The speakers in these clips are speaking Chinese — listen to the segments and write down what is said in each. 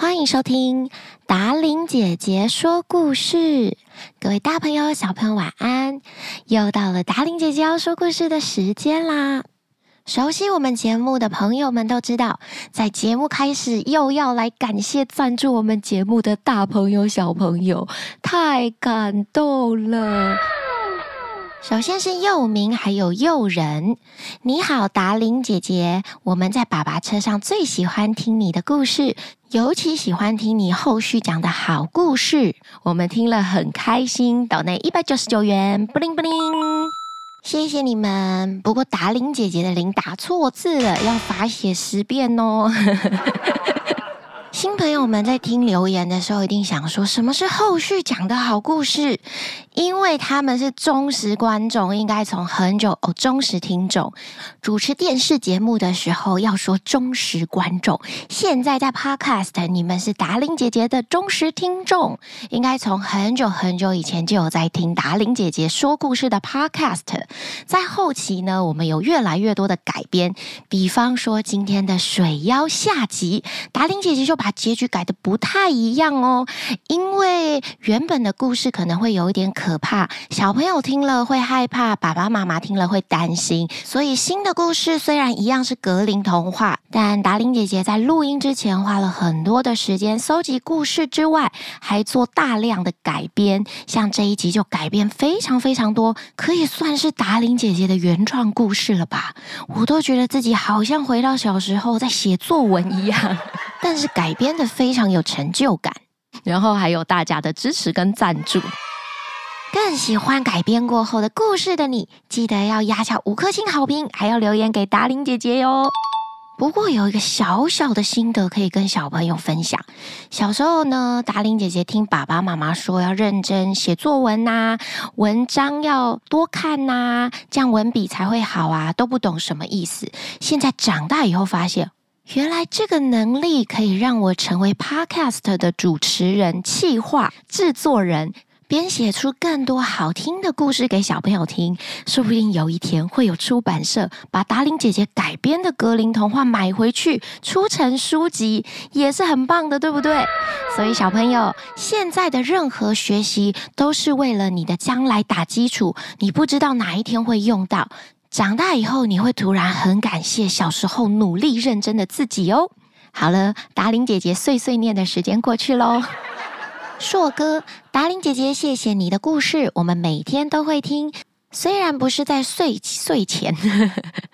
欢迎收听达玲姐姐说故事，各位大朋友、小朋友晚安！又到了达玲姐姐要说故事的时间啦。熟悉我们节目的朋友们都知道，在节目开始又要来感谢赞助我们节目的大朋友、小朋友，太感动了。首先是幼明，还有幼仁。你好，达玲姐姐，我们在爸爸车上最喜欢听你的故事，尤其喜欢听你后续讲的好故事，我们听了很开心。岛内一百九十九元，布灵布灵，谢谢你们。不过达玲姐姐的“伶”打错字了，要罚写十遍哦。新朋友们在听留言的时候，一定想说什么是后续讲的好故事？因为他们是忠实观众，应该从很久哦，忠实听众。主持电视节目的时候要说忠实观众，现在在 Podcast，你们是达令姐姐的忠实听众，应该从很久很久以前就有在听达令姐姐说故事的 Podcast。在后期呢，我们有越来越多的改编，比方说今天的水妖下集，达令姐姐就把结局改得不太一样哦，因为原本的故事可能会有一点可怕，小朋友听了会害怕，爸爸妈妈听了会担心，所以新的故事虽然一样是格林童话，但达伶姐姐在录音之前花了很多的时间搜集故事之外，还做大量的改编，像这一集就改编非常非常多，可以算是达伶姐姐的原创故事了吧？我都觉得自己好像回到小时候在写作文一样。但是改编的非常有成就感，然后还有大家的支持跟赞助。更喜欢改编过后的故事的你，记得要压下五颗星好评，还要留言给达玲姐姐哟。不过有一个小小的心得可以跟小朋友分享：小时候呢，达玲姐姐听爸爸妈妈说要认真写作文呐，文章要多看呐，这样文笔才会好啊，都不懂什么意思。现在长大以后发现。原来这个能力可以让我成为 Podcast 的主持人、企划、制作人，编写出更多好听的故事给小朋友听。说不定有一天会有出版社把达令姐姐改编的格林童话买回去，出成书籍，也是很棒的，对不对？所以小朋友，现在的任何学习都是为了你的将来打基础，你不知道哪一天会用到。长大以后，你会突然很感谢小时候努力认真的自己哦。好了，达玲姐姐碎碎念的时间过去喽。硕哥，达玲姐姐，谢谢你的故事，我们每天都会听。虽然不是在睡睡前，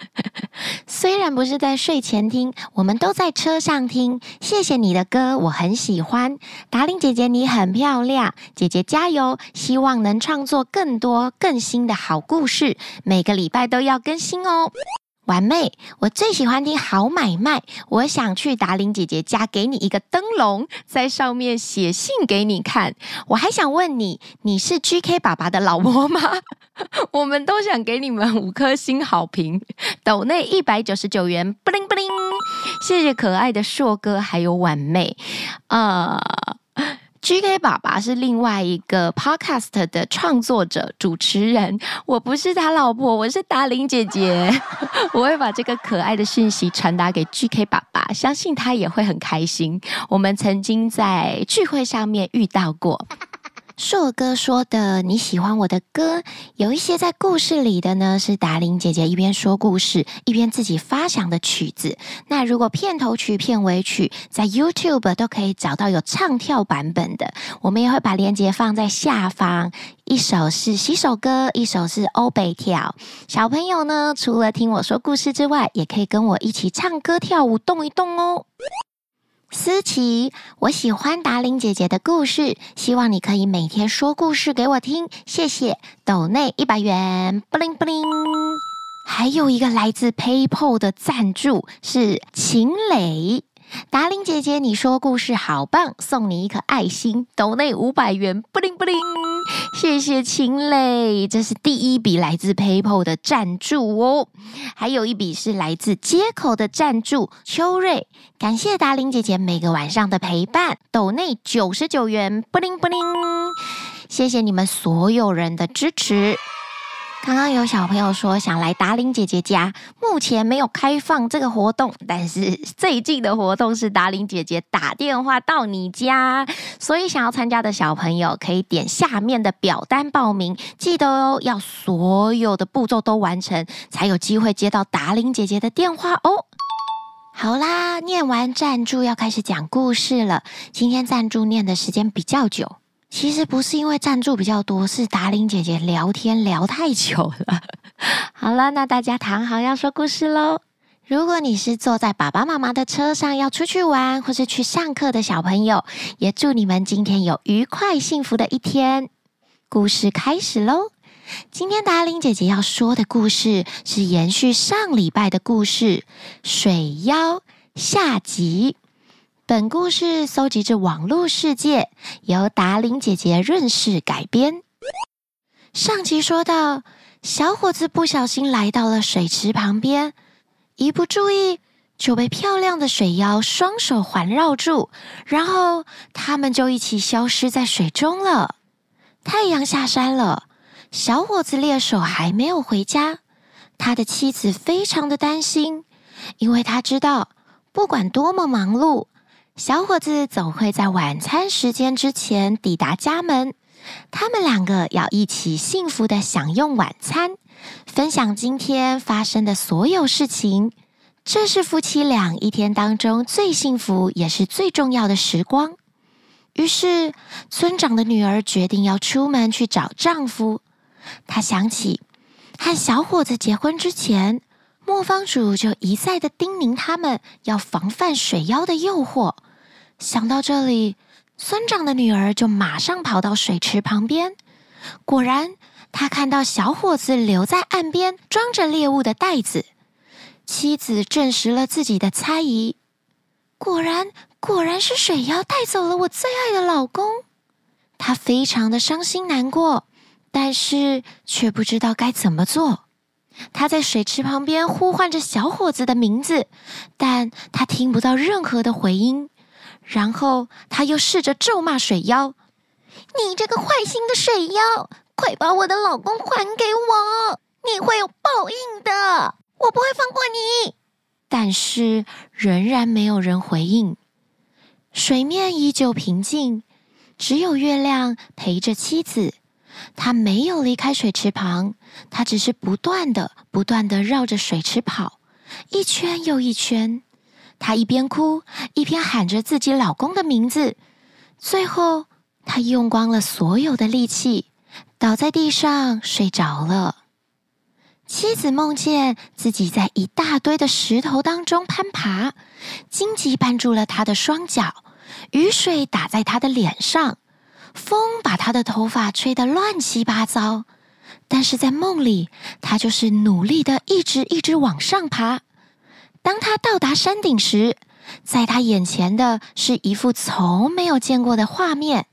虽然不是在睡前听，我们都在车上听。谢谢你的歌，我很喜欢。达令姐姐，你很漂亮，姐姐加油！希望能创作更多更新的好故事，每个礼拜都要更新哦。完美，我最喜欢听好买卖。我想去达伶姐姐家，给你一个灯笼，在上面写信给你看。我还想问你，你是 GK 爸爸的老婆吗？我们都想给你们五颗星好评。斗内一百九十九元，布灵布灵，谢谢可爱的硕哥，还有婉妹，啊、GK 爸爸是另外一个 podcast 的创作者、主持人，我不是他老婆，我是达玲姐姐。我会把这个可爱的讯息传达给 GK 爸爸，相信他也会很开心。我们曾经在聚会上面遇到过。硕哥说的你喜欢我的歌，有一些在故事里的呢，是达玲姐姐一边说故事一边自己发想的曲子。那如果片头曲、片尾曲在 YouTube 都可以找到有唱跳版本的，我们也会把链接放在下方。一首是洗手歌，一首是欧北跳。小朋友呢，除了听我说故事之外，也可以跟我一起唱歌、跳舞、动一动哦。思琪，我喜欢达玲姐姐的故事，希望你可以每天说故事给我听，谢谢。斗内一百元，布灵布灵。还有一个来自 PayPal 的赞助是秦磊。达玲姐姐，你说故事好棒，送你一颗爱心。斗内五百元，布灵布灵，谢谢秦磊，这是第一笔来自 PayPal 的赞助哦。还有一笔是来自街口的赞助，秋瑞，感谢达玲姐姐每个晚上的陪伴。斗内九十九元，不灵不灵，谢谢你们所有人的支持。刚刚有小朋友说想来达玲姐姐家，目前没有开放这个活动，但是 最近的活动是达玲姐姐打电话到你家，所以想要参加的小朋友可以点下面的表单报名，记得哦，要所有的步骤都完成，才有机会接到达玲姐姐的电话哦。好啦，念完赞助要开始讲故事了，今天赞助念的时间比较久。其实不是因为赞助比较多，是达玲姐姐聊天聊太久了。好了，那大家躺好要说故事喽。如果你是坐在爸爸妈妈的车上要出去玩或是去上课的小朋友，也祝你们今天有愉快幸福的一天。故事开始喽！今天达玲姐姐要说的故事是延续上礼拜的故事《水妖》下集。本故事搜集自网络世界，由达玲姐姐润饰改编。上集说到，小伙子不小心来到了水池旁边，一不注意就被漂亮的水妖双手环绕住，然后他们就一起消失在水中了。太阳下山了，小伙子猎手还没有回家，他的妻子非常的担心，因为他知道，不管多么忙碌。小伙子总会在晚餐时间之前抵达家门，他们两个要一起幸福的享用晚餐，分享今天发生的所有事情。这是夫妻俩一天当中最幸福也是最重要的时光。于是，村长的女儿决定要出门去找丈夫。她想起和小伙子结婚之前，磨坊主就一再的叮咛他们要防范水妖的诱惑。想到这里，村长的女儿就马上跑到水池旁边。果然，她看到小伙子留在岸边装着猎物的袋子。妻子证实了自己的猜疑，果然，果然是水妖带走了我最爱的老公。她非常的伤心难过，但是却不知道该怎么做。她在水池旁边呼唤着小伙子的名字，但她听不到任何的回音。然后他又试着咒骂水妖：“你这个坏心的水妖，快把我的老公还给我！你会有报应的，我不会放过你。”但是仍然没有人回应，水面依旧平静，只有月亮陪着妻子。他没有离开水池旁，他只是不断的、不断的绕着水池跑，一圈又一圈。她一边哭一边喊着自己老公的名字，最后她用光了所有的力气，倒在地上睡着了。妻子梦见自己在一大堆的石头当中攀爬，荆棘绊住了她的双脚，雨水打在她的脸上，风把她的头发吹得乱七八糟。但是在梦里，她就是努力的一直一直往上爬。当他到达山顶时，在他眼前的是一幅从没有见过的画面：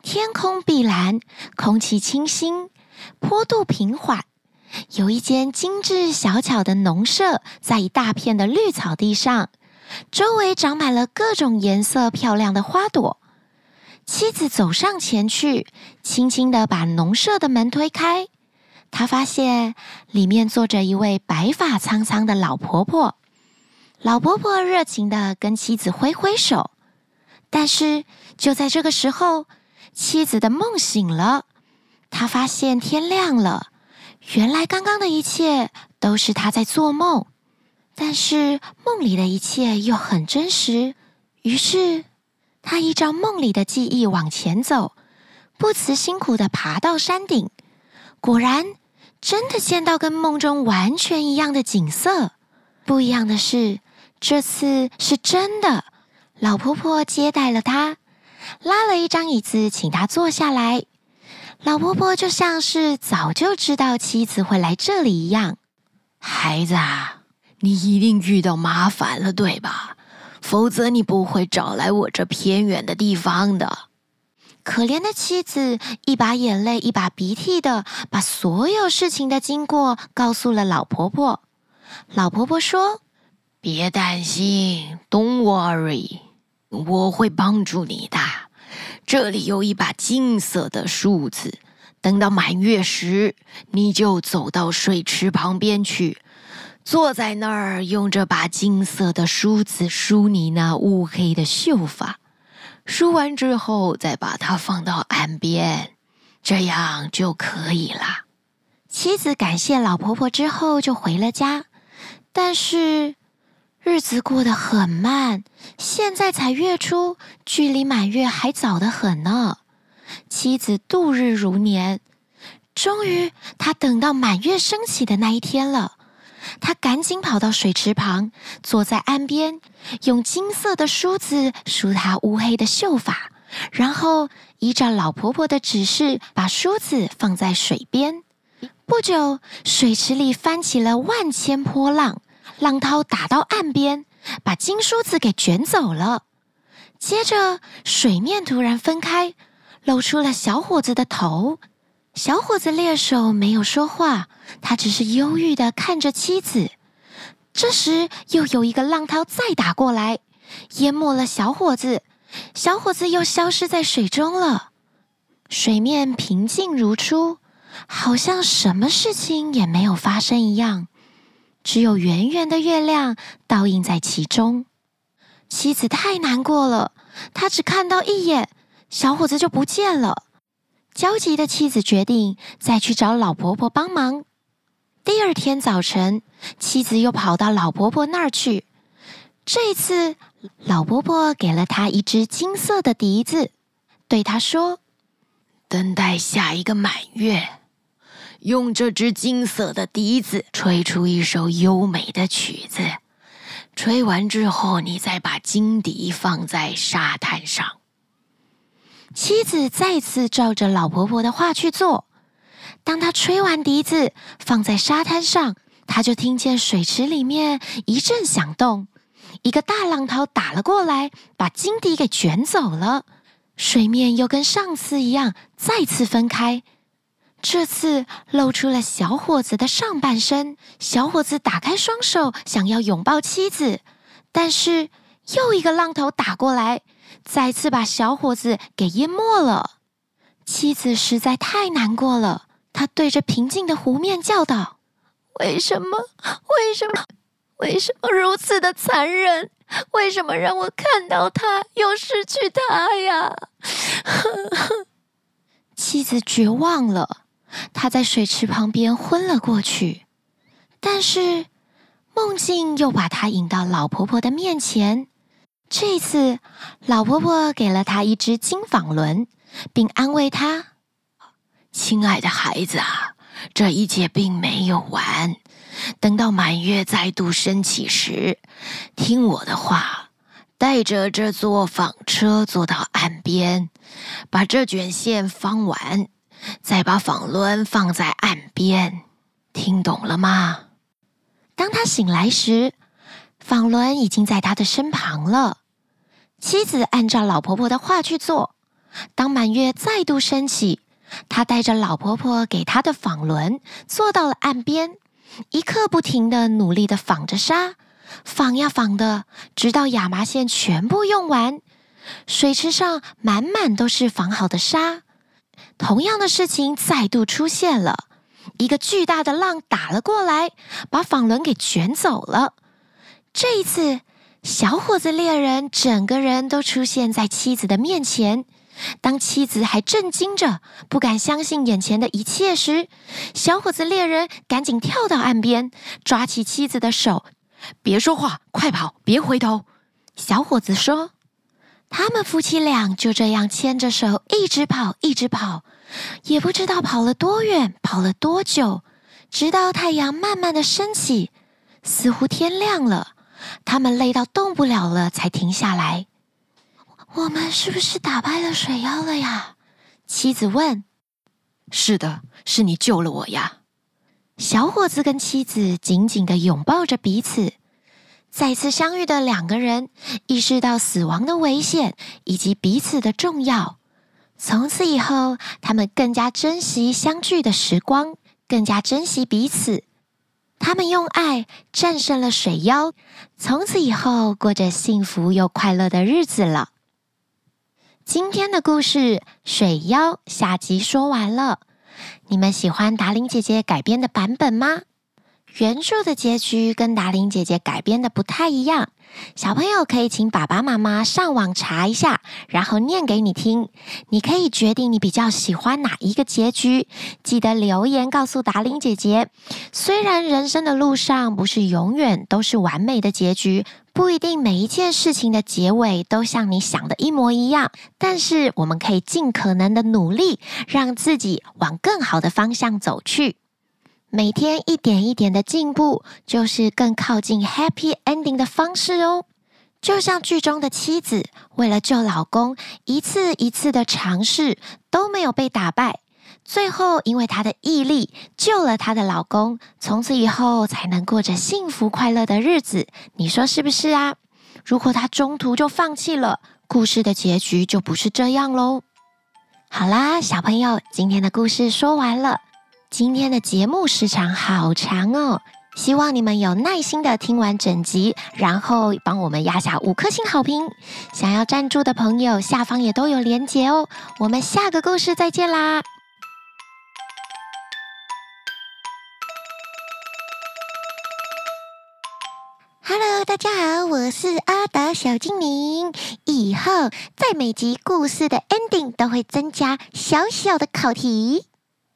天空碧蓝，空气清新，坡度平缓。有一间精致小巧的农舍，在一大片的绿草地上，周围长满了各种颜色漂亮的花朵。妻子走上前去，轻轻地把农舍的门推开，她发现里面坐着一位白发苍苍的老婆婆。老婆婆热情地跟妻子挥挥手，但是就在这个时候，妻子的梦醒了。她发现天亮了，原来刚刚的一切都是她在做梦，但是梦里的一切又很真实。于是，她依照梦里的记忆往前走，不辞辛苦地爬到山顶。果然，真的见到跟梦中完全一样的景色。不一样的是，这次是真的，老婆婆接待了他，拉了一张椅子，请他坐下来。老婆婆就像是早就知道妻子会来这里一样。孩子啊，你一定遇到麻烦了，对吧？否则你不会找来我这偏远的地方的。可怜的妻子一把眼泪一把鼻涕的，把所有事情的经过告诉了老婆婆。老婆婆说。别担心，Don't worry，我会帮助你的。这里有一把金色的梳子，等到满月时，你就走到水池旁边去，坐在那儿，用这把金色的梳子梳你那乌黑的秀发。梳完之后，再把它放到岸边，这样就可以了。妻子感谢老婆婆之后，就回了家。但是日子过得很慢，现在才月初，距离满月还早得很呢。妻子度日如年，终于，她等到满月升起的那一天了。她赶紧跑到水池旁，坐在岸边，用金色的梳子梳她乌黑的秀发，然后依照老婆婆的指示，把梳子放在水边。不久，水池里翻起了万千波浪，浪涛打到岸边，把金梳子给卷走了。接着，水面突然分开，露出了小伙子的头。小伙子猎手没有说话，他只是忧郁地看着妻子。这时，又有一个浪涛再打过来，淹没了小伙子。小伙子又消失在水中了。水面平静如初，好像什么事情也没有发生一样，只有圆圆的月亮倒映在其中。妻子太难过了，她只看到一眼，小伙子就不见了。焦急的妻子决定再去找老婆婆帮忙。第二天早晨，妻子又跑到老婆婆那儿去。这次，老婆婆给了她一只金色的笛子，对她说：“等待下一个满月，用这只金色的笛子吹出一首优美的曲子。吹完之后，你再把金笛放在沙滩上。”妻子再次照着老婆婆的话去做。当她吹完笛子，放在沙滩上，她就听见水池里面一阵响动，一个大浪涛打了过来，把金笛给卷走了。水面又跟上次一样，再次分开。这次露出了小伙子的上半身。小伙子打开双手，想要拥抱妻子，但是又一个浪头打过来。再次把小伙子给淹没了，妻子实在太难过了。她对着平静的湖面叫道：“为什么？为什么？为什么如此的残忍？为什么让我看到他又失去他呀？” 妻子绝望了，他在水池旁边昏了过去。但是梦境又把他引到老婆婆的面前。这次，老婆婆给了他一只金纺轮，并安慰他：“亲爱的孩子啊，这一切并没有完。等到满月再度升起时，听我的话，带着这座纺车坐到岸边，把这卷线纺完，再把纺轮放在岸边。听懂了吗？”当他醒来时，纺轮已经在他的身旁了。妻子按照老婆婆的话去做。当满月再度升起，他带着老婆婆给他的纺轮，坐到了岸边，一刻不停地努力地纺着纱，纺呀纺的，直到亚麻线全部用完，水池上满满都是纺好的纱。同样的事情再度出现了，一个巨大的浪打了过来，把纺轮给卷走了。这一次。小伙子猎人整个人都出现在妻子的面前。当妻子还震惊着，不敢相信眼前的一切时，小伙子猎人赶紧跳到岸边，抓起妻子的手：“别说话，快跑，别回头。”小伙子说：“他们夫妻俩就这样牵着手，一直跑，一直跑，也不知道跑了多远，跑了多久，直到太阳慢慢的升起，似乎天亮了。”他们累到动不了了，才停下来。我们是不是打败了水妖了呀？妻子问。是的，是你救了我呀。小伙子跟妻子紧紧地拥抱着彼此。再次相遇的两个人意识到死亡的危险以及彼此的重要。从此以后，他们更加珍惜相聚的时光，更加珍惜彼此。他们用爱战胜了水妖，从此以后过着幸福又快乐的日子了。今天的故事《水妖》下集说完了，你们喜欢达伶姐姐改编的版本吗？原著的结局跟达伶姐姐改编的不太一样，小朋友可以请爸爸妈妈上网查一下，然后念给你听。你可以决定你比较喜欢哪一个结局，记得留言告诉达伶姐姐。虽然人生的路上不是永远都是完美的结局，不一定每一件事情的结尾都像你想的一模一样，但是我们可以尽可能的努力，让自己往更好的方向走去。每天一点一点的进步，就是更靠近 happy ending 的方式哦。就像剧中的妻子，为了救老公，一次一次的尝试都没有被打败，最后因为她的毅力救了她的老公，从此以后才能过着幸福快乐的日子。你说是不是啊？如果她中途就放弃了，故事的结局就不是这样喽。好啦，小朋友，今天的故事说完了。今天的节目时长好长哦，希望你们有耐心的听完整集，然后帮我们压下五颗星好评。想要赞助的朋友，下方也都有连结哦。我们下个故事再见啦！Hello，大家好，我是阿达小精灵。以后在每集故事的 ending 都会增加小小的考题。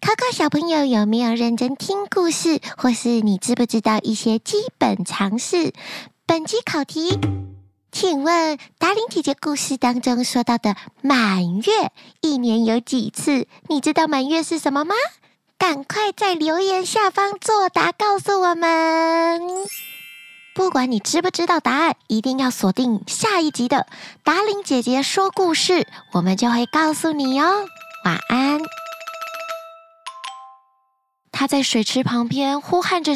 考考小朋友有没有认真听故事，或是你知不知道一些基本常识？本期考题，请问达伶姐姐故事当中说到的满月，一年有几次？你知道满月是什么吗？赶快在留言下方作答，告诉我们。不管你知不知道答案，一定要锁定下一集的达伶姐姐说故事，我们就会告诉你哦。晚安。他在水池旁边呼喊着，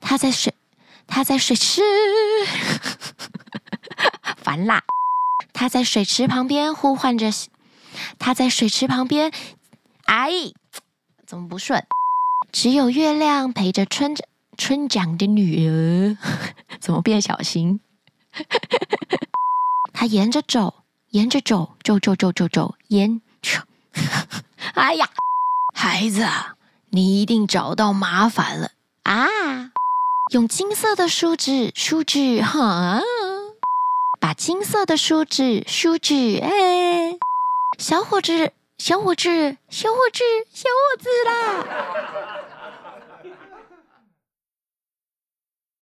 他在水，他在水池，烦啦！他在水池旁边呼唤着，他在水池旁边，哎，怎么不顺？只有月亮陪着村长村长的女儿，怎么变小心？他沿着走，沿着走，走走走走走，沿着，哎呀，孩子！你一定找到麻烦了啊！用金色的梳子梳子，哈，把金色的梳子梳子，哎，小伙子，小伙子，小伙子，小伙子啦！